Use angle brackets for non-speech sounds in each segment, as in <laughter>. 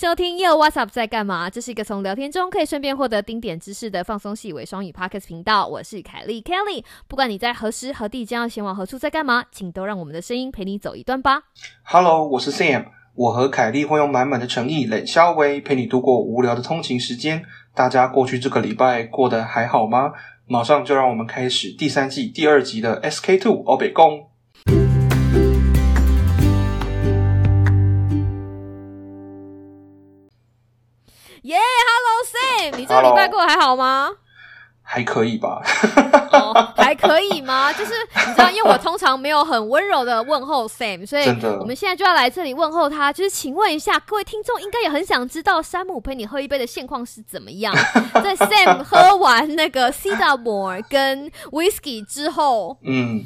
收听又 What's Up 在干嘛？这是一个从聊天中可以顺便获得丁点知识的放松系伪双语 Podcast 频道。我是凯莉 Kelly。不管你在何时何地将要前往何处，在干嘛，请都让我们的声音陪你走一段吧。Hello，我是 Sam，我和凯莉会用满满的诚意、冷笑微陪你度过无聊的通勤时间。大家过去这个礼拜过得还好吗？马上就让我们开始第三季第二集的 SK Two 欧北宫。耶、h e l l o Sam，你这个礼拜 Hello 过得还好吗？还可以吧？哦，还可以吗？<laughs> 就是你知道，因为我通常没有很温柔的问候 Sam，所以我们现在就要来这里问候他。就是请问一下，各位听众应该也很想知道山姆陪你喝一杯的现况是怎么样？<laughs> 在 Sam 喝完那个 c e d a m o r 跟 Whisky 之后，嗯，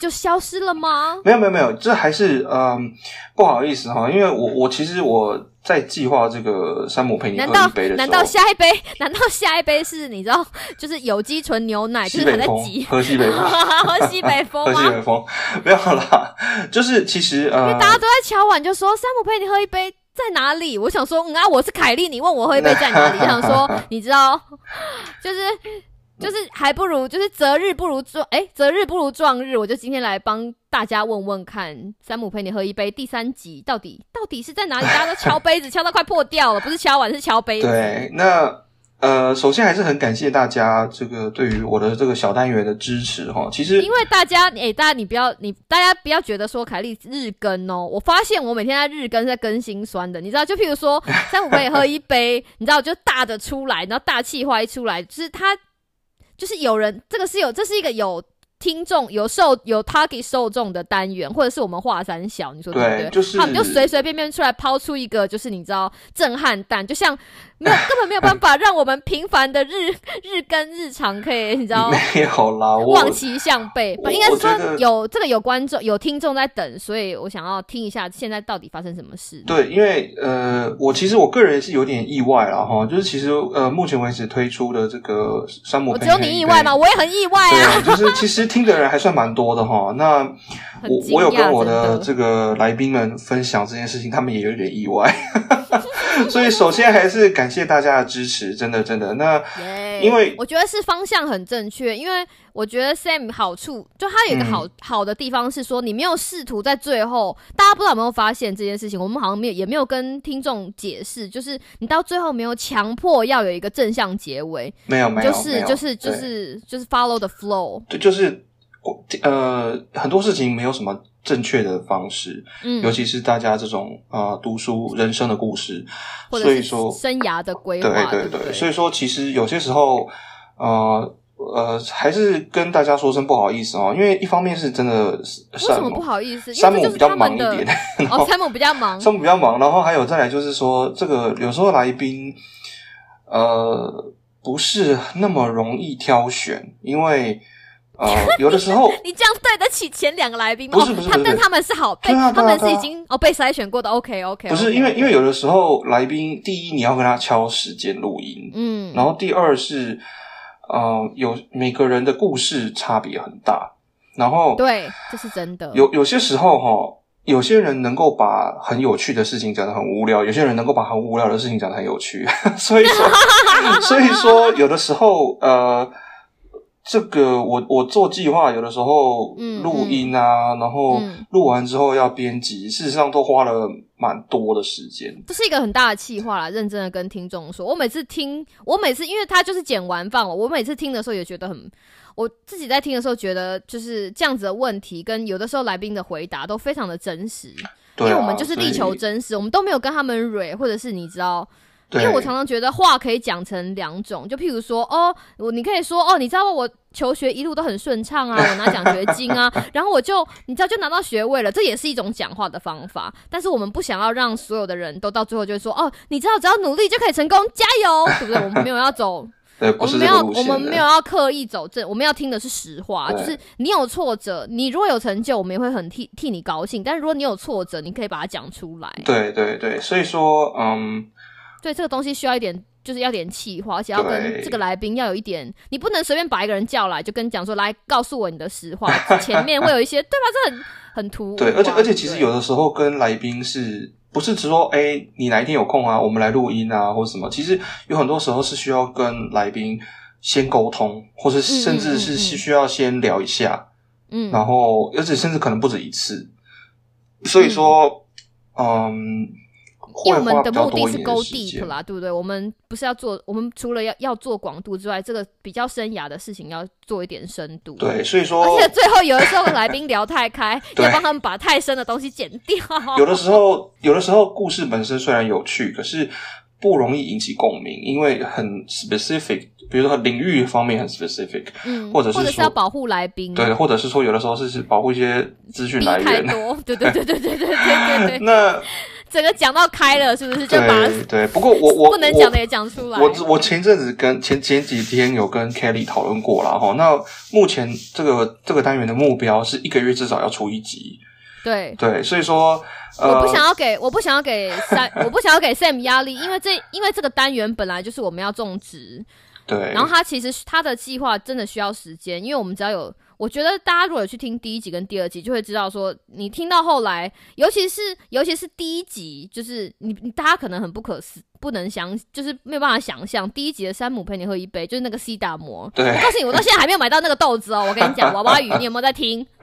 就消失了吗？没有没有没有，这还是嗯不好意思哈，因为我我其实我在计划这个山姆陪你喝一杯的时候，难道下一杯？<laughs> 难道下一杯是你知道，就是有机纯牛奶，就是还在挤，喝西北风，<laughs> 喝西北风喝西？北风，没有啦，就是其实呃，大家都在敲碗，就说山姆陪你喝一杯在哪里？我想说，嗯啊，我是凯莉，你问我喝一杯在哪里？<laughs> 想说，你知道，就是就是还不如就是择日不如撞，哎、择日不如撞日。我就今天来帮大家问问看，山姆陪你喝一杯第三集到底到底是在哪里？大家都敲杯子，敲到快破掉了，不是敲碗是敲杯子。对，那呃，首先还是很感谢大家这个对于我的这个小单元的支持哈。其实因为大家，哎、大家你不要，你大家不要觉得说凯莉日更哦。我发现我每天在日更在更新酸的，你知道？就譬如说，山姆陪你喝一杯，<laughs> 你知道，就大的出来，然后大气化一出来，就是他，就是有人，这个是有，这是一个有听众、有受有 target 受众的单元，或者是我们华山小，你说对不对？对就是他们就随随便便出来抛出一个，就是你知道震撼弹，就像没有根本没有办法让我们平凡的日日更日常可以，你知道。<laughs> 没有啦，望其项背，应该是说有这个有观众有听众在等，所以我想要听一下现在到底发生什么事。对，因为呃，我其实我个人是有点意外啦哈，就是其实呃，目前为止推出的这个山姆我只有你意外吗？？我也很意外啊！啊，就是其实听的人还算蛮多的哈。那我我有跟我的这个来宾们分享这件事情，他们也有点意外。<laughs> 所以首先还是感谢大家的支持，真的真的。那耶因为我觉得是方向很正确，因为我觉得 Sam 好处就他有一个好、嗯好的地方是说，你没有试图在最后，大家不知道有没有发现这件事情，我们好像没有也没有跟听众解释，就是你到最后没有强迫要有一个正向结尾，没有没有，就是就是就是就是 follow the flow，对，就是呃，很多事情没有什么正确的方式，嗯，尤其是大家这种呃读书人生的故事，所以说，生涯的规对划，对对对？所以说其实有些时候呃。呃，还是跟大家说声不好意思哦，因为一方面是真的，为什么不好意思？山姆比较忙一点，<laughs> 然哦，后山姆比较忙，山姆比较忙，然后还有再来就是说，这个有时候来宾呃不是那么容易挑选，因为呃有的时候 <laughs> 你这样对得起前两个来宾吗？不是不是不是他们是好他们是已经哦被筛选过的。OK OK，不是因为因为有的时候来宾第一你要跟他敲时间录音，嗯，然后第二是呃有每个人的故事差别很大，然后对，这是真的。有有些时候哈。有些人能够把很有趣的事情讲得很无聊，有些人能够把很无聊的事情讲得很有趣，<laughs> 所以说，<laughs> 所以说有的时候，呃，这个我我做计划，有的时候嗯录音啊，然后嗯录完之后要编辑，事实上都花了蛮多的时间。这是一个很大的气话啦，认真的跟听众说。我每次听，我每次因为他就是剪完放了，我每次听的时候也觉得很，我自己在听的时候觉得就是这样子的问题，跟有的时候来宾的回答都非常的真实，因为我们就是力求真实，我们都没有跟他们蕊，或者是你知道。因为我常常觉得话可以讲成两种，就譬如说，哦，我你可以说，哦，你知道我求学一路都很顺畅啊，我拿奖学金啊，<laughs> 然后我就你知道就拿到学位了，这也是一种讲话的方法。但是我们不想要让所有的人都到最后就会说，哦，你知道只要努力就可以成功，加油，对不对？我们没有要走，<laughs> 我们没有，我们没有。要刻意走正，我们要听的是实话，就是你有挫折，你如果有成就，我们也会很替替你高兴。但是如果你有挫折，你可以把它讲出来。对对对，所以说，嗯，对，这个东西需要一点，就是要点气话，而且要跟对这个来宾要有一点，你不能随便把一个人叫来就跟你讲说，来告诉我你的实话，前面会有一些对吧？这很很突兀啊。对，而且而且其实有的时候跟来宾是不是只说哎，你哪一天有空啊，我们来录音啊，或者什么。其实有很多时候是需要跟来宾先沟通，或是甚至是需要先聊一下，嗯，然后而且甚至可能不止一次。所以说，嗯。因为我们的目的是 go deep 啦，对不对？我们不是要做，我们除了要要做广度之外，这个比较生涯的事情要做一点深度。对，所以说，而且最后有的时候来宾聊太开，<laughs> 要帮他们把太深的东西剪掉。有的时候，有的时候故事本身虽然有趣，可是不容易引起共鸣，因为很 specific，比如说领域方面很 specific，嗯，或者是是要保护来宾，对，或者是说有的时候是保护一些资讯来源，太多，对对对对对对对对。<laughs> 那。整个讲到开了，是不是就把对？不过我我不能讲的也讲出来。我我前阵子跟前前几天有跟 Kelly 讨论过了哈。那目前这个这个单元的目标是一个月至少要出一集。对对，所以说我不想要给我不想要给三 <laughs> 我不想要给 Sam 压力，因为这因为这个单元本来就是我们要种植。对。然后他其实他的计划真的需要时间，因为我们只要有。我觉得大家如果有去听第一集跟第二集，就会知道说，你听到后来，尤其是尤其是第一集，就是你你大家可能很不可思不能想，就是没有办法想象第一集的山姆陪你喝一杯，就是那个西达摩。对，我告诉你，我到现在还没有买到那个豆子哦。我跟你讲，娃娃鱼，你有没有在听？<laughs>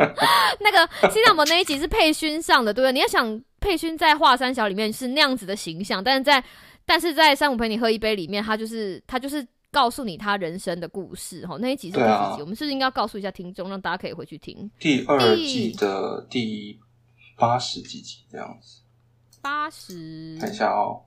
那个西达摩那一集是佩勋上的，对不对？你要想佩勋在华山小里面是那样子的形象，但是在但是在山姆陪你喝一杯里面，他就是他就是。告诉你他人生的故事，哈，那一集是第几集？我们是不是应该告诉一下听众，让大家可以回去听第二季的第八十几集这样子？八十，等一下哦，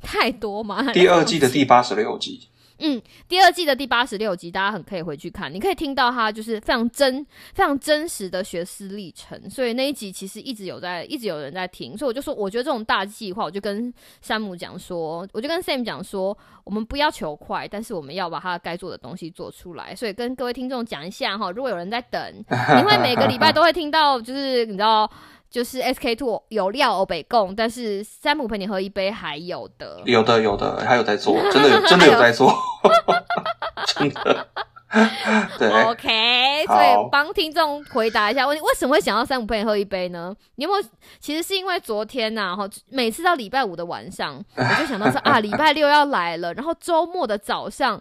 太多吗？第二季的第八十六集。嗯，第二季的第八十六集，大家很可以回去看，你可以听到他就是非常真、非常真实的学思历程。所以那一集其实一直有在，一直有人在听。所以我就说，我觉得这种大计划，我就跟山姆讲说，我就跟 Sam <laughs> 讲说，我们不要求快，但是我们要把他该做的东西做出来。所以跟各位听众讲一下哈，如果有人在等，<laughs> 你会每个礼拜都会听到，就是你知道。就是 S K Two 有料欧北贡，但是山姆陪你喝一杯还有的，有的有的还有在做，真的有 <laughs> 真的有在做，<laughs> 真的。对，OK，所以帮听众回答一下问题：为什么会想要三五陪你喝一杯呢？你有没有？其实是因为昨天呐，哈，每次到礼拜五的晚上，我就想到说啊，<laughs> 礼拜六要来了，然后周末的早上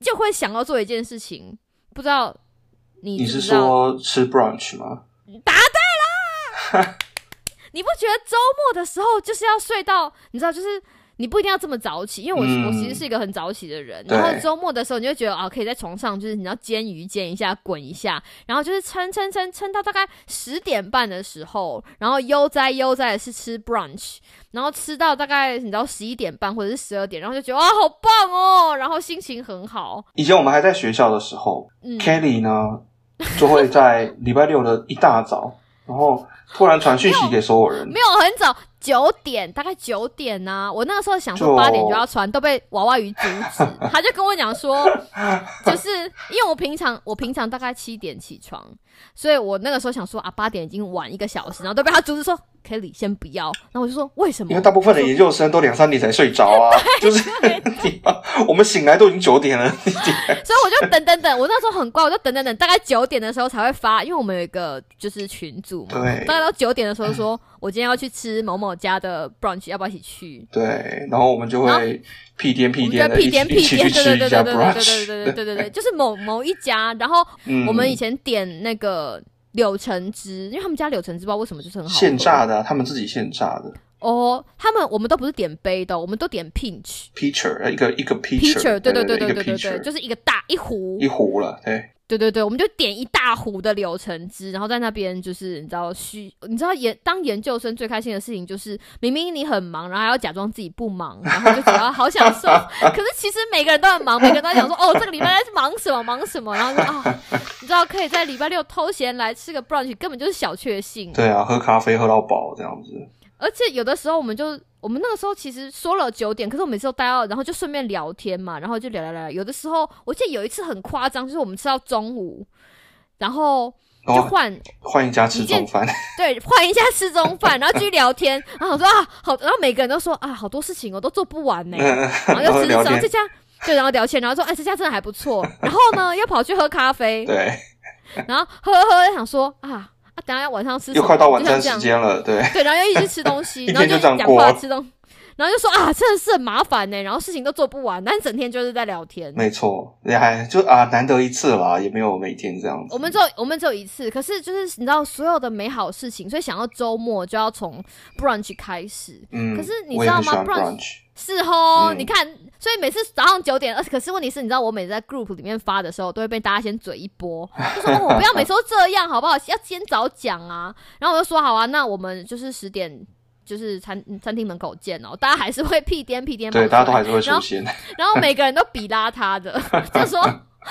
就会想要做一件事情，不知道你你是说吃 brunch 吗？答对。<laughs> 你不觉得周末的时候就是要睡到？你知道，就是你不一定要这么早起，因为我我其实是一个很早起的人。然后周末的时候，你就觉得啊，可以在床上，就是你要煎鱼煎一下，滚一下，然后就是撑撑撑撑到大概十点半的时候，然后悠哉悠哉的是吃 brunch，然后吃到大概你知道十一点半或者是十二点，然后就觉得哇，好棒哦，然后心情很好。以前我们还在学校的时候，Kelly 呢就会在礼拜六的一大早，然后。突然传讯息给所有人，没有很早，九点大概九点呢。我那个时候想说八点就要传，都被娃娃鱼阻止。<laughs> 他就跟我讲说，就是因为我平常我平常大概七点起床，所以我那个时候想说啊，八点已经晚一个小时，然后都被他阻止说。Kelly 先不要，然后我就说为什么？因为大部分的研究生都两三点才睡着啊，<laughs> <laughs> 就是 <laughs> 我们醒来都已经九点了，所以我就等等等，我那时候很乖，我就等等等，大概九点的时候才会发，因为我们有一个就是群组嘛，大概到九点的时候说，我今天要去吃某某家的 brunch，要不要一起去？对，然后我们就会屁颠屁颠的屁颠屁颠，对对对对对对对对对对对对，就是某某一家，然后我们以前点那个。柳橙汁，因为他们家柳橙汁不知道为什么就是很好。现榨的，他们自己现榨的。哦，他们我们都不是点杯的，我们都点 pinch。pitcher，一个一个 pitcher，对对对对对对对，就是一个大一壶一壶了，对。对对对，我们就点一大壶的柳橙汁，然后在那边就是你知道需你知道研当研究生最开心的事情就是明明你很忙，然后还要假装自己不忙，然后就觉得好享受。<laughs> 可是其实每个人都很忙，每个人都在想说哦这个礼拜在忙什么忙什么，然后说啊你知道可以在礼拜六偷闲来吃个 brunch，根本就是小确幸。对啊，喝咖啡喝到饱这样子。而且有的时候我们就。我们那个时候其实说了九点，可是我每次都待到，然后就顺便聊天嘛，然后就聊聊聊。有的时候我记得有一次很夸张，就是我们吃到中午，然后就换换一家吃中饭，<laughs> 对，换一家吃中饭，然后继续聊天。然后我说啊，好，然后每个人都说啊，好多事情我都做不完呢。<laughs> 然后又吃然后这家对，然后聊天，然后说哎，这家真的还不错。然后呢，又跑去喝咖啡，对，然后喝喝喝，想说啊。啊，等下晚上吃什么？又快到晚餐时间了，对，对，然后又一直吃东西，<laughs> 一然后天就这样讲话吃东，然后就说啊，真的是很麻烦呢，然后事情都做不完，但整天就是在聊天。没错，也还就啊，难得一次啦，也没有每天这样子。我们只有我们只有一次，可是就是你知道所有的美好事情，所以想要周末就要从 brunch 开始。嗯，可是你知道吗 brunch- 是哦，嗯你看，所以每次早上九点，可是问题是，你知道我每次在 group 里面发的时候，都会被大家先嘴一波，<laughs> 就说哦，我不要每次都这样，好不好？要先早讲啊。然后我就说好啊，那我们就是十点。就是餐餐厅门口见哦，大家还是会屁颠屁颠对，大家都还是会出现，<laughs> 然后每个人都比邋遢的，就说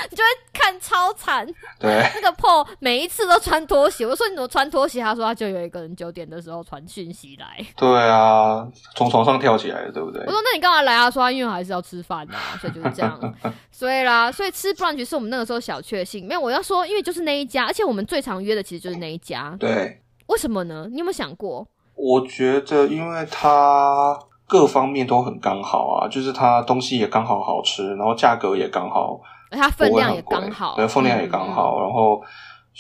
你就会看超惨。对，那个 Paul 每一次都穿拖鞋，我说你怎么穿拖鞋？他说他就有一个人九点的时候传讯息来。对啊，从床上跳起来的，对不对我？说那你干嘛来啊？说他因为还是要吃饭啊，所以就是这样。<laughs> 所以啦，所以吃 brunch 是我们那个时候小确幸。没有，我要说，因为就是那一家，而且我们最常约的其实就是那一家。对，为什么呢？你有没有想过？我觉得因为它各方面都很刚好啊，就是它东西也刚好好吃，然后价格也刚好，它分量也刚好，对，分量也嗯刚好，然后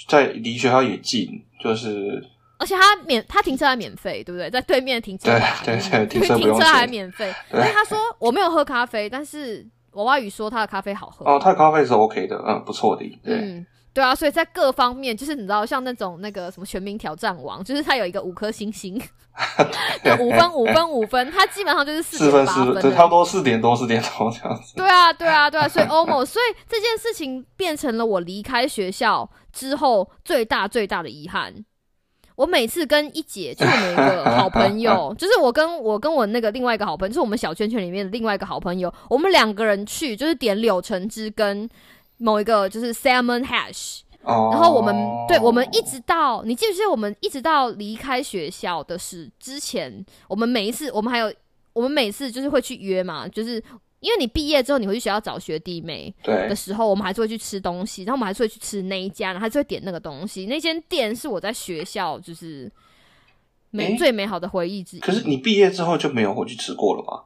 在离学校也近，就是而且它免，它停车还免费，对不对？在对面停车对，对对停车还免费。对因为他说我没有喝咖啡，但是娃娃鱼说他的咖啡好喝。哦，他的咖啡是 OK 的，嗯，不错的，对，嗯，对啊，所以在各方面，就是你知道，像那种那个什么全民挑战王，<laughs> 就是他有一个五颗星星，<laughs> 就五分五分五分，他基本上就是四四分四分，对，差不。多四点多四点多这样子。对啊，对啊，对啊，所以 <laughs> almost，所以这件事情变成了我离开学校之后最大最大的遗憾。我每次跟一姐，就是我们一个好朋友，就是我跟我跟我那个另外一个好朋友，就是我们小圈圈里面的另外一个好朋友，我们两个人去，就是点柳橙汁跟某一个就是 salmon hash，哦，然后我们对我们一直到你记不记得我们一直到离开学校的是之前，我们每一次我们还有我们每次就是会去约嘛，就是因为你毕业之后你回去学校找学弟妹对的时候，我们还是会去吃东西，然后我们还是会去吃那一家，然后还是会点那个东西。那间店是我在学校就是美最美好的回忆之一。可是你毕业之后就没有回去吃过了吧？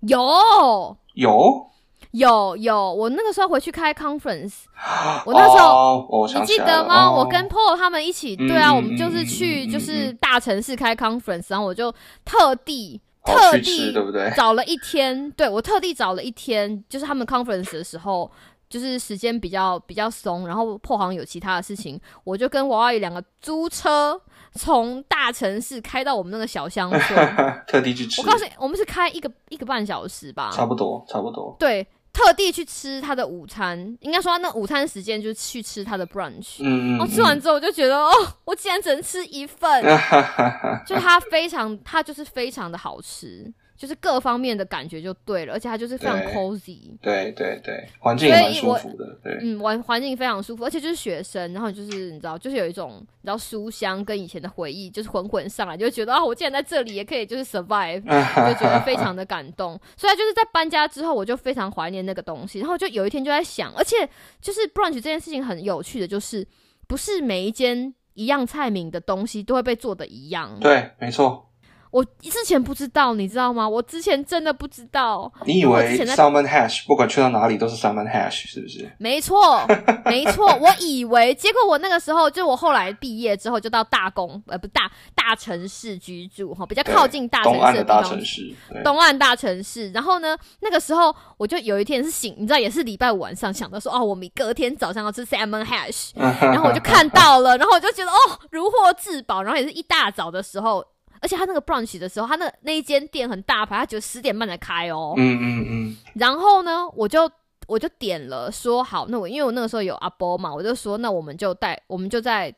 有有，有有，我那个时候回去开 conference，<gasps> 我那时候。哦、你记得吗？哦我跟 Paul 他们一起，嗯对啊，嗯我们就是去就是嗯大城市开 conference，然后我就特地哦特地对不对？找了一天，对我特地找了一天，就是他们 conference 的时候，就是时间比较比较松，然后好像有其他的事情，我就跟娃娃鱼两个租车从大城市开到我们那个小乡村。<laughs> 特地去吃，我告诉你，我们是开一个一个半小时吧，差不多，差不多。对，特地去吃他的午餐，应该说他那午餐时间就是去吃他的 brunch。然后吃完之后，我就觉得哦，我竟然只能吃一份，<laughs> 就他非常，他就是非常的好吃，就是各方面的感觉就对了，而且它就是非常 cozy，对对对，环境也蛮舒服的，对。嗯，环环境非常舒服，而且就是学生，然后就是你知道，就是有一种你知道书香跟以前的回忆，就是混混上来，就觉得啊，我竟然在这里也可以就是 survive，<laughs> 就觉得非常的感动。所以就是在搬家之后，我就非常怀念那个东西，然后就有一天就在想，而且就是 brunch 这件事情很有趣的，就是不是每一间一样菜名的东西都会被做的一样。对，没错。我之前不知道，你知道吗？我之前真的不知道。你以为 salmon hash 不管去到哪里都是 salmon hash 是不是？没错，没错，我以为，结果我那个时候，就我后来毕业之后，就到大公，呃，不大大城市居住哈，比较靠近大城东岸的大城市，东岸大城市。然后呢，那个时候我就有一天是醒，你知道，也是礼拜五晚上想到说，哦，我们隔天早上要吃 salmon hash，<laughs> 然后我就看到了，然后我就觉得哦，如获至宝。然后也是一大早的时候，而且他那个 brunch 的时候，他那那一间店很大牌，他只有十点半才开哦。嗯嗯嗯，然后呢，我就我就点了说好，那我因为我那个时候有阿波嘛，我就说那我们就带我们就再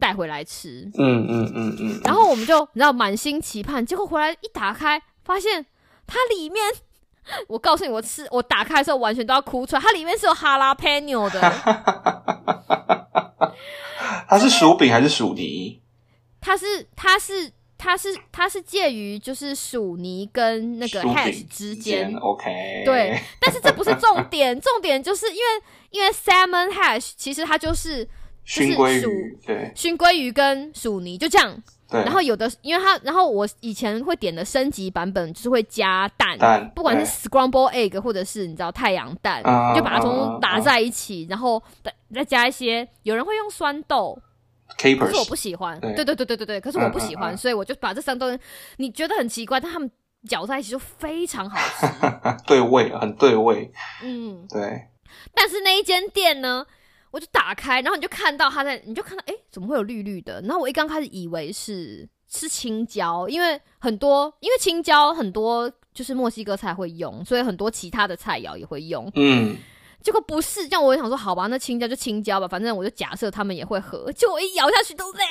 带回来吃。嗯嗯嗯嗯，然后我们就你知道满心期盼，结果回来一打开，发现它里面。我告诉你，我吃我打开的时候完全都要哭出来，它里面是有哈拉 e n o 的，它是薯饼还是薯泥？它是它是它是它是介于就是薯泥跟那个 hash 之间，，OK，<laughs> 对，但是这不是重点，重点就是因为因为 salmon hash 其实它就是就是薯，对熏鲑鱼跟薯泥就这样，对，然后有的因为它，然后我以前会点的升级版本就是会加蛋，蛋不管是 scramble egg 或者是你知道太阳蛋，嗯就把它通嗯嗯通打在一起，然后再再加一些，有人会用酸豆，可是我不喜欢。对对对对对对对，可是我不喜欢，嗯嗯嗯所以我就把这三东西，你觉得很奇怪，但他们搅在一起就非常好吃。<laughs> 对味，很对味，嗯，对，但是那一间店呢，我就打开，然后你就看到它在，你就看到，哎、怎么会有绿绿的？然后我一刚开始以为是是青椒，因为很多，因为青椒很多就是墨西哥菜会用，所以很多其他的菜肴也会用。嗯，结果不是，这样我也想说，好吧，那青椒就青椒吧，反正我就假设他们也会喝。就我一咬下去都累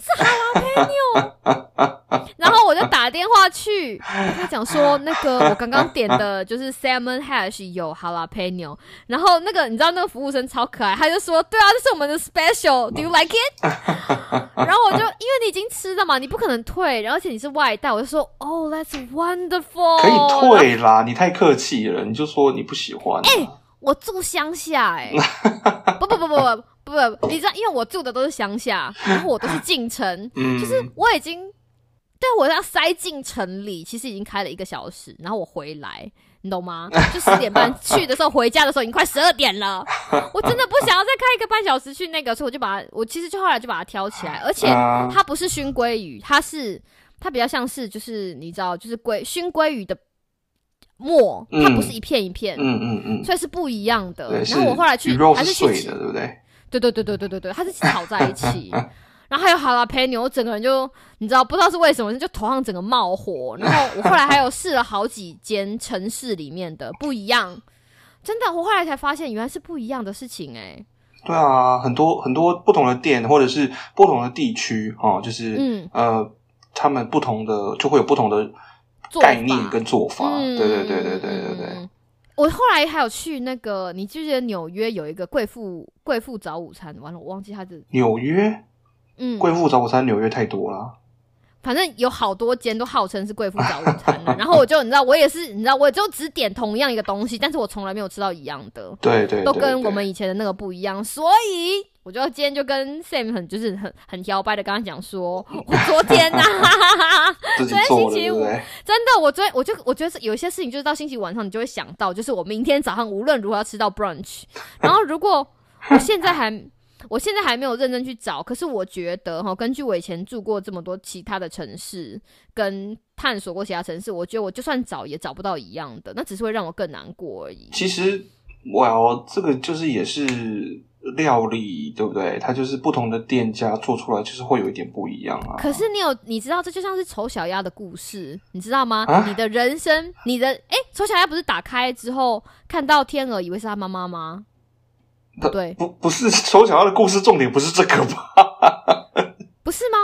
是哈拉佩纽，<laughs> 然后我就打电话去跟他讲说，<laughs> 那个我刚刚点的就是 salmon hash 有哈拉佩纽，然后那个你知道那个服务生超可爱，他就说，对啊，这是我们的 special，do you like it？<laughs> 然后我就因为你已经吃了嘛，你不可能退，然后而且你是外带，我就说，哦、t h a t s wonderful，可以退啦，你太客气了，你就说你不喜欢啊，我住乡下哎、不不不不不不不，你知道，因为我住的都是乡下，然后我都是进城，嗯，就是我已经，对我要塞进城里，其实已经开了一个小时，然后我回来，你懂吗？就十点半 <laughs> 去的时候，回家的时候已经快十二点了，我真的不想要再开一个半小时去那个，所以我就把它，我其实就后来就把它挑起来，而且啊它不是熏鲑鱼，它是它比较像是就是你知道，就是鲑熏鲑鱼的末，它不是一片一片。嗯嗯嗯，所以是不一样的。然后我后来去还是去的，对不对？对对对对对对对，它是炒在一起。然后还有哈拉佩牛，我整个人就你知道不知道是为什么，就头上整个冒火。然后我后来还有试了好几间城市里面的不一样，真的，我后来才发现原来是不一样的事情哎、对啊，很多很多不同的店或者是不同的地区哦，就是、嗯呃，他们不同的就会有不同的概念跟做法。嗯对对对对对对对。嗯我后来还有去那个，你记不记得纽约有一个贵妇贵妇早午餐？完了，我忘记它的，纽约嗯，贵妇早午餐，纽约太多了。反正有好多间都号称是贵妇早午餐的，<laughs> 然后我就你知道，我也是你知道，我就只点同样一个东西，但是我从来没有吃到一样的，对对对都跟我们以前的那个不一样，所以我就今天就跟 Sam 很就是很很摇摆的跟他讲说，我昨天呐、<laughs> 自己昨天，星期五？真的，我昨天我就我觉得是有一些事情，就是到星期五晚上你就会想到，就是我明天早上无论如何要吃到 brunch，<laughs> 然后如果我现在还。我现在还没有认真去找，可是我觉得哈，根据我以前住过这么多其他的城市，跟探索过其他城市，我觉得我就算找也找不到一样的，那只是会让我更难过而已。其实，哇哦，这个就是也是料理，对不对？它就是不同的店家做出来，就是会有一点不一样啊。可是你有你知道，这就像是丑小鸭的故事，你知道吗？啊你的人生，你的哎，丑小鸭不是打开之后看到天鹅，以为是他妈妈吗？不对，不不是丑小鸭的故事，重点不是这个吧？<laughs> 不是吗？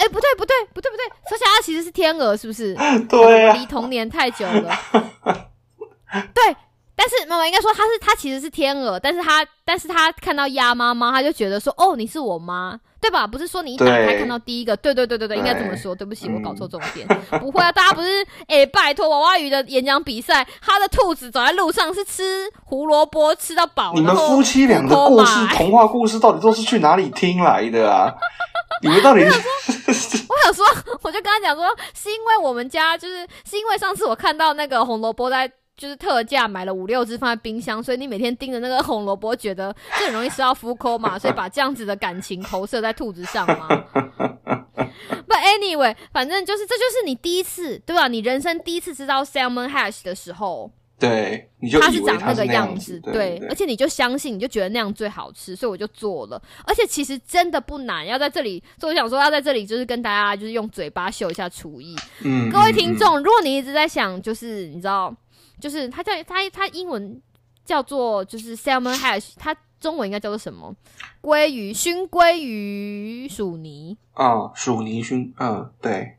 哎、不对，不对，不对，不对，丑小鸭其实是天鹅，是不是？<laughs> 对啊，离童年太久了。<laughs> 对，但是妈妈应该说他是他其实是天鹅，但是他但是他看到鸭妈妈，他就觉得说哦你是我妈，对吧？不是说你一打开看到第一个，对对对对对，应该这么说。对不起，嗯我搞错重点。不会啊，大家不是哎、拜托娃娃鱼的演讲比赛，他的兔子走在路上是吃胡萝卜吃到饱，你们夫妻俩的故事、童话故事，到底都是去哪里听来的啊？你们到底 <laughs> 我想说，我就跟他讲说，是因为我们家就是是因为上次我看到那个红萝卜在就是特价买了五六只放在冰箱，所以你每天盯着那个红萝卜，觉得这很容易吃到夫抠嘛，所以把这样子的感情投射在兔子上嘛。But anyway，反正就是这就是你第一次对吧？你人生第一次吃到 salmon hash 的时候，对，你就它是长那个样子，对对，而且你就相信，你就觉得那样最好吃，所以我就做了。而且其实真的不难，要在这里，所以我想说要在这里就是跟大家就是用嘴巴秀一下厨艺。嗯，各位嗯听众，如果你一直在想，就是你知道，就是它叫它它英文叫做就是 salmon hash，它中文应该叫做什么？鲑鱼熏鲑鱼薯泥，啊，薯泥熏，嗯，对，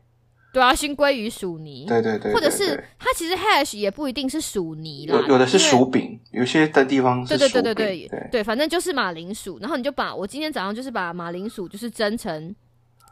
对啊，熏鲑鱼薯泥，对对对，或者是它其实 hash 也不一定是薯泥啦，有有的是薯饼，有些的地方是对对，对对对对对，反正就是马铃薯，然后你就把我今天早上就是把马铃薯就是蒸成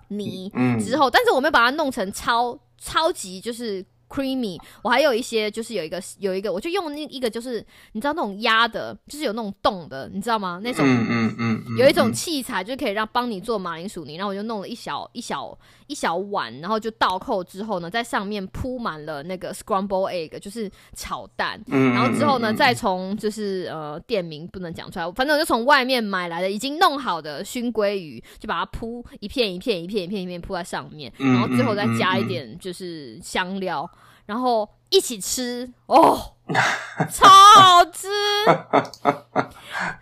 泥嗯，之后，但是我没有把它弄成超超级就是 creamy。我还有一些就是有一个有一个，我就用那一个就是你知道那种压的，就是有那种洞的，你知道吗？那种嗯嗯有一种嗯器材，就可以让帮你做马铃薯泥，然后我就弄了一小一小一小碗，然后就倒扣之后呢，在上面铺满了那个 scramble egg，就是炒蛋。嗯，然后之后呢，嗯再从就是呃店名不能讲出来，反正我就从外面买来的已经弄好的熏鲑鱼，就把它铺一片一片一片一片一片铺在上面，嗯然后最后再加一点就是香料，然后一起吃哦，<laughs> 超好吃。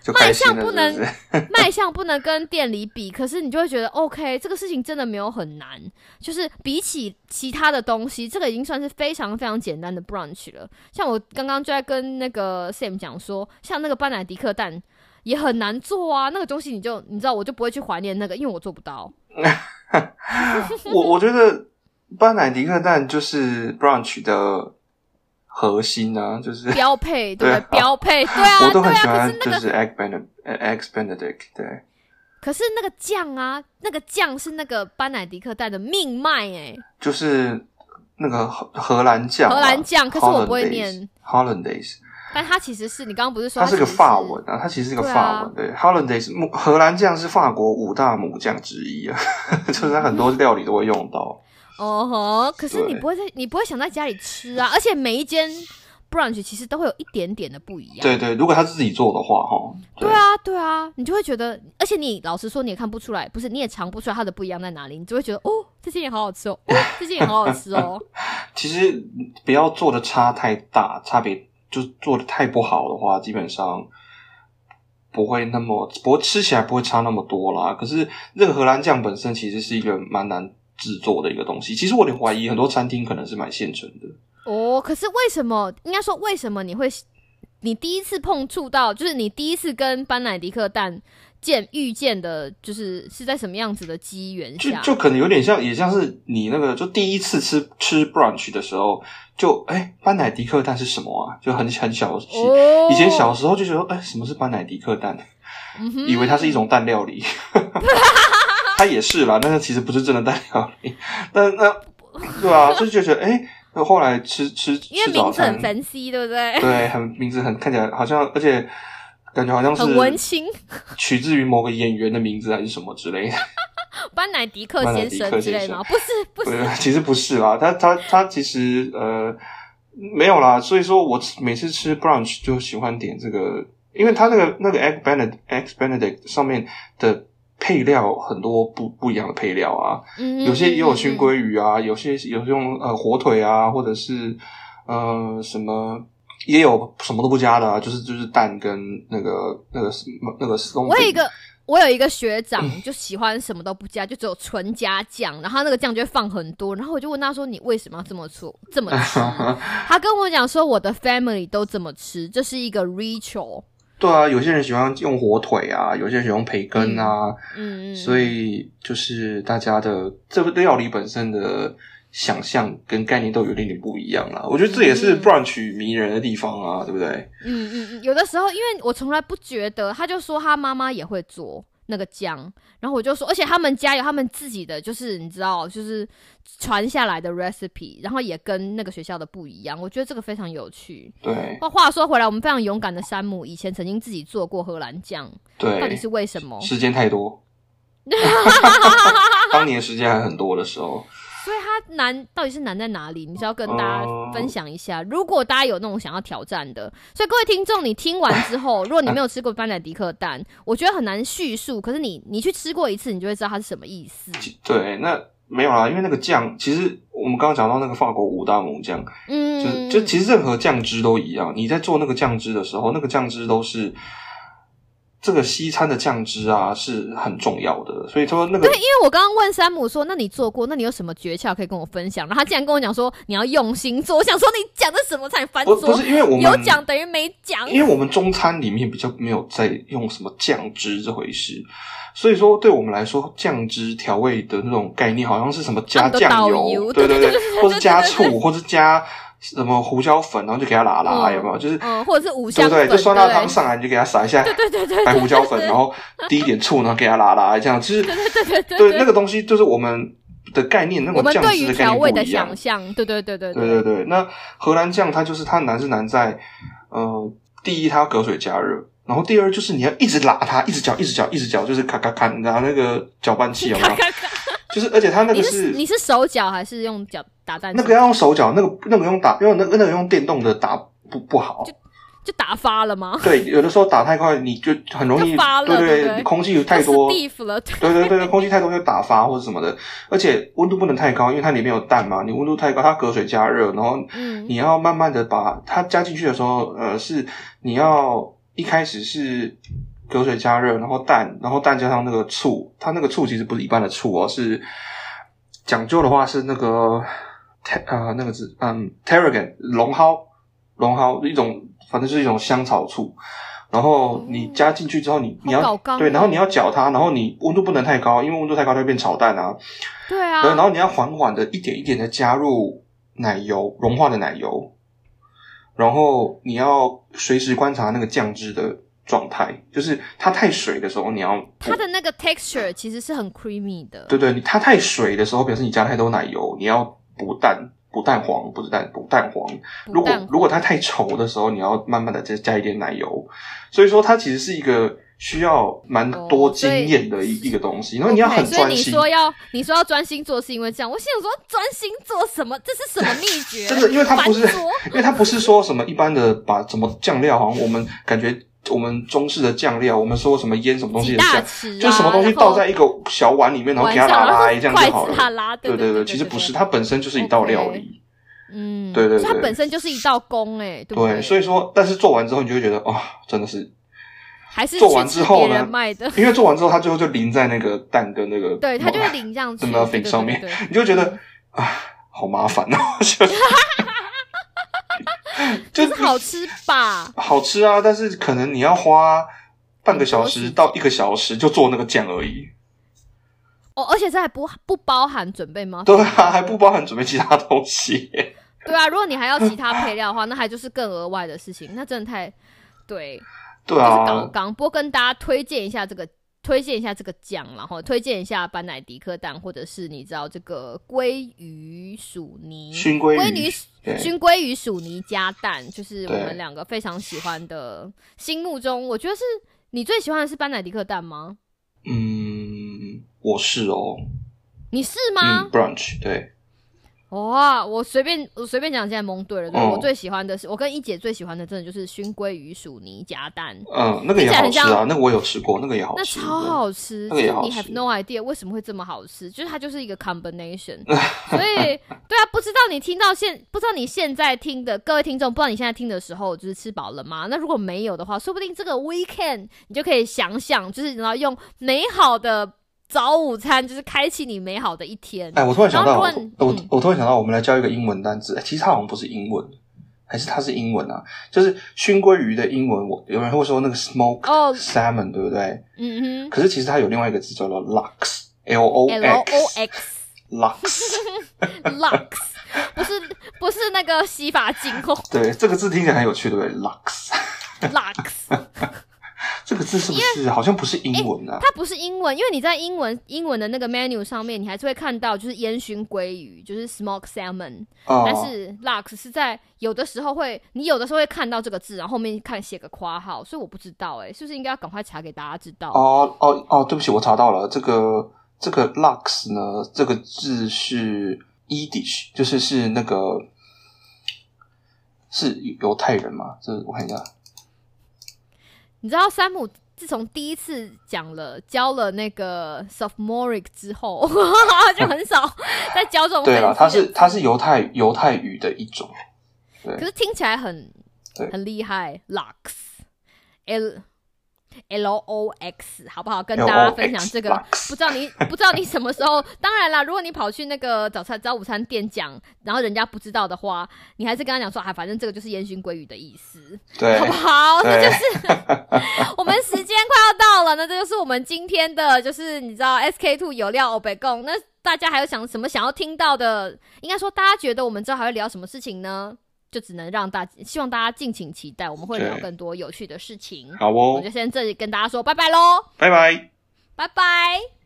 <laughs> 卖相不能卖相不能跟店里比，可是你就会觉得 OK，这个事情真的没有很难，就是比起其他的东西，这个已经算是非常非常简单的 brunch 了。像我刚刚就在跟那个 Sam 讲说，像那个班乃迪克蛋也很难做啊，那个东西你就你知道，我就不会去怀念那个，因为我做不到。<laughs> 我我觉得班乃迪克蛋就是 brunch 的核心啊，就是 <laughs> 标配对标配对啊，<laughs> 我都很喜欢就是 egg benedict egg benedict 对。可是那个酱啊，那个酱是那个班乃迪克蛋的命脉哎、就是那个荷荷兰酱啊，荷兰酱可是我不会念。Hollandaise，但它其实是你刚刚不是说它是个法文啊，它其实是个法文，对。Hollandaise 木荷兰酱是法国五大母酱之一啊，<laughs> 就是它很多料理都会用到。哦吼，可是你不会在，你不会想在家里吃啊，而且每一间 brunch 其实都会有一点点的不一样。对对，如果他自己做的话，哈，对啊，对啊，你就会觉得，而且你老实说，你也看不出来，不是你也尝不出来它的不一样在哪里，你就会觉得哦，这件也好好吃哦，哦，这件也好好吃哦。<laughs> 其实不要做的差太大，差别就做的太不好的话，基本上不会那么，不过吃起来不会差那么多啦。可是这个荷兰酱本身其实是一个蛮难制作的一个东西。其实我有点怀疑，很多餐厅可能是买现成的。哦，可是为什么？应该说为什么你会，你第一次碰触到，就是你第一次跟班乃迪克蛋见遇见的，就是是在什么样子的机缘下？就就可能有点像，也像是你那个，就第一次吃吃 brunch 的时候，就哎，班乃迪克蛋是什么啊？就很很小，哦以前小时候就觉得，哎，什么是班乃迪克蛋？嗯以为它是一种蛋料理，<laughs> 它也是啦，但是其实不是真的蛋料理。但那对啊，<laughs> 就觉得哎，那后来吃吃因为名字很餐，fancy，对不对？对，很名字很看起来好像，而且感觉好像是很文青，取自于某个演员的名字还是什么之类的。<laughs> 班乃迪克先生之类的吗？不是，不不是，其实不是啦，他他他其实呃没有啦，所以说我每次吃 brunch 就喜欢点这个，因为他那个那个 egg benedict egg benedict 上面的配料很多不不一样的配料啊，嗯有些也有熏。鲑鱼啊，有些有用呃火腿啊，或者是呃什么。也有什么都不加的、啊，就是就是蛋跟那个那个那个松饼。我有一个，我有一个学长，就喜欢什么都不加，就只有纯加酱，然后那个酱就会放很多，然后我就问他说：“你为什么要这么做这么吃？” <laughs> 他跟我讲说：“我的 family 都这么吃，这是一个 ritual。对啊，有些人喜欢用火腿啊，有些人喜欢培根啊，”嗯嗯，所以就是大家的这个料理本身的想象跟概念都有点点不一样啦。我觉得这也是嗯 brunch 迷人的地方啊，对不对？嗯嗯嗯，有的时候因为我从来不觉得，他就说他妈妈也会做那个酱，然后我就说，而且他们家有他们自己的，就是你知道，就是传下来的 recipe，然后也跟那个学校的不一样，我觉得这个非常有趣。对话话说回来，我们非常勇敢的山姆以前曾经自己做过荷兰酱，对到底，是为什么？时间太多，<laughs> 当年时间还很多的时候，所以它难到底是难在哪里？你是要跟大家呃分享一下。如果大家有那种想要挑战的，所以各位听众，你听完之后，<laughs> 如果你没有吃过班乃迪克蛋，我觉得很难叙述。可是你你去吃过一次，你就会知道它是什么意思。对，那没有啦，因为那个酱，其实我们刚刚讲到那个法国五大猛酱，嗯，就就其实任何酱汁都一样，你在做那个酱汁的时候，那个酱汁都是这个西餐的酱汁啊，是很重要的。所以说那个对因为我刚刚问山姆说：“那你做过？那你有什么诀窍可以跟我分享？”然后他竟然跟我讲说：“你要用心做。”我想说你讲的什么才翻桌？不不是因为我们有讲等于没讲。因为我们中餐里面比较没有在用什么酱汁这回事，所以说对我们来说，酱汁调味的那种概念，好像是什么加酱油油，对对对或是加醋，或是加什么胡椒粉，然后就给它拉拉，嗯有没有？就是嗯，或者是五香对不对？就酸辣汤上来，你就给它撒一下对对对白胡椒粉，然后滴一点醋，然后给它拉拉，这样其实对对对对对那个东西，就是我们的概念，那种酱汁的概念。不一样象，对对对对对对对，那荷兰酱它就是它难是难在，呃，第一它要隔水加热，然后第二就是你要一直拉它，一直搅，一直搅，一直搅，就是咔咔咔，然后那个搅拌器有没有？咔咔咔就是而且它那你个是你是手脚还是用脚打蛋器？那个要用手脚，那个那个用打，用那个那个用电动的打不不好。就打发了吗？对，有的时候打太快，你就很容易发了对对不对空气太多对对对对，空气太多就打发或者什么的，而且温度不能太高，因为它里面有蛋嘛，你温度太高，它隔水加热，然后嗯你要慢慢的把它加进去的时候，呃，是你要一开始是隔水加热，然后蛋，然后蛋加上那个醋，它那个醋其实不是一般的醋哦，是讲究的话是那个呃那个字，嗯，tarragon 龙蒿，龙蒿一种，反正就是一种香草醋。然后你加进去之后，你你要对，哦然后你要搅它，然后你温度不能太高，因为温度太高它会变炒蛋啊。对啊，然后你要缓缓的一点一点的加入奶油，融化的奶油，然后你要随时观察那个酱汁的状态，就是它太水的时候，你要它的那个 texture 其实是很 creamy 的，对对，它太水的时候，表示你加太多奶油，你要补蛋。补蛋黄不是蛋，补蛋黄。如果如果它太稠的时候，你要慢慢的再加一点奶油。所以说，它其实是一个需要蛮多经验的一、一个东西，然后你要很所以你专心。说要你说要专心做，是因为这样。我心想说专心做什么？这是什么秘诀？<laughs> 真的，因为它不是，因为它不是说什么一般的把什么酱料，好像我们感觉我们中式的酱料，我们说什么腌什么东西的酱，啊，就是什么东西倒在一个小碗里面，然后给它拉拉这样就好了。拉，对对对，其实不是，它本身就是一道料理。嗯，对对对它本身就是一道工，哎，对所以说，但是做完之后，你就会觉得，哇、真的是，还是做完之后呢的，因为做完之后，它最后就淋在那个蛋跟那个，对，它就会淋上去那个对 muffin 对上面你就觉得，啊，好麻烦哦，<laughs> <laughs> 就是好吃吧？好吃啊，但是可能你要花半个小时到一个小时就做那个酱而已。哦，而且这还不不包含准备吗？对啊，还不包含准备其他东西。<laughs> 对啊，如果你还要其他配料的话，那还就是更额外的事情，那真的太对，对就是搞啊，刚。不过跟大家推荐一下这个，推荐一下这个酱，然后推荐一下班乃迪克蛋，或者是你知道这个鲑鱼薯泥，熏鲑鲑鱼熏鲑鱼薯泥加蛋，就是我们两个非常喜欢的，心目中我觉得是你最喜欢的是班乃迪克蛋吗？嗯，我是哦，你是吗？嗯？，brunch，对，哇，我随便我随便讲，现在蒙对了。对、哦我最喜欢的是，我跟一姐最喜欢的，真的就是熏鲑鱼薯泥加蛋，嗯，那个也好吃啊，那个我有吃过，那个也好吃那，超好吃。那个也好吃你 have no idea 为什么会这么好吃，就是它就是一个 combination。所以，对啊，不知道你听到现，不知道你现在听的各位听众，不知道你现在听的时候就是吃饱了吗？那如果没有的话，说不定这个 weekend 你就可以想想，就是然后用美好的早午餐，就是开启你美好的一天。哎，我突然想到，我我突然想到，我们来教一个英文单词，哎其实它好像不是英文，还是它是英文啊？就是熏鲑鱼的英文，我有人会说那个 smoke 哦 salmon，对不对？嗯哼可是其实它有另外一个字叫做 lux，l o 哼，L O x X。lux，Lux，<laughs> 不是不是那个洗发精哦对，这个字听起来很有趣，对不对？lux，，Lux，<laughs> 这个字是不是好像不是英文啊？它不是英文，因为你在英文英文的那个 menu 上面，你还是会看到就是烟熏鲑鱼，就是 smoke salmon，、哦但是 Lux 是在有的时候会，你有的时候会看到这个字，然后后面看写个括号，所以我不知道哎、是不是应该要赶快查给大家知道？哦哦哦，对不起，我查到了，这个这个 lux 呢，这个字是 Yiddish，就是是那个是犹太人嘛？这我看一下，你知道山姆自从第一次讲了教了那个 sophomoric 之后，<laughs> 就很少再教这种对了，了，它是它是犹太犹太语的一种，可是听起来很对。很厉害，Lux L L O X，好不好？跟大家分享这个不知道你不知道你什么时候？当然啦，如果你跑去那个早餐早午餐店讲，然后人家不知道的话，你还是跟他讲说啊，反正这个就是烟熏鲑鱼的意思，对好不好？那就是 <laughs> 我们时间快要到了，那这就是我们今天的，就是你知道 SK two 有料欧北贡。那大家还有想什么想要听到的？应该说大家觉得我们之后还会聊什么事情呢？就只能让大希望大家敬请期待，我们会聊更多有趣的事情。好哦我就，先这里跟大家说拜拜喽，拜拜。拜拜。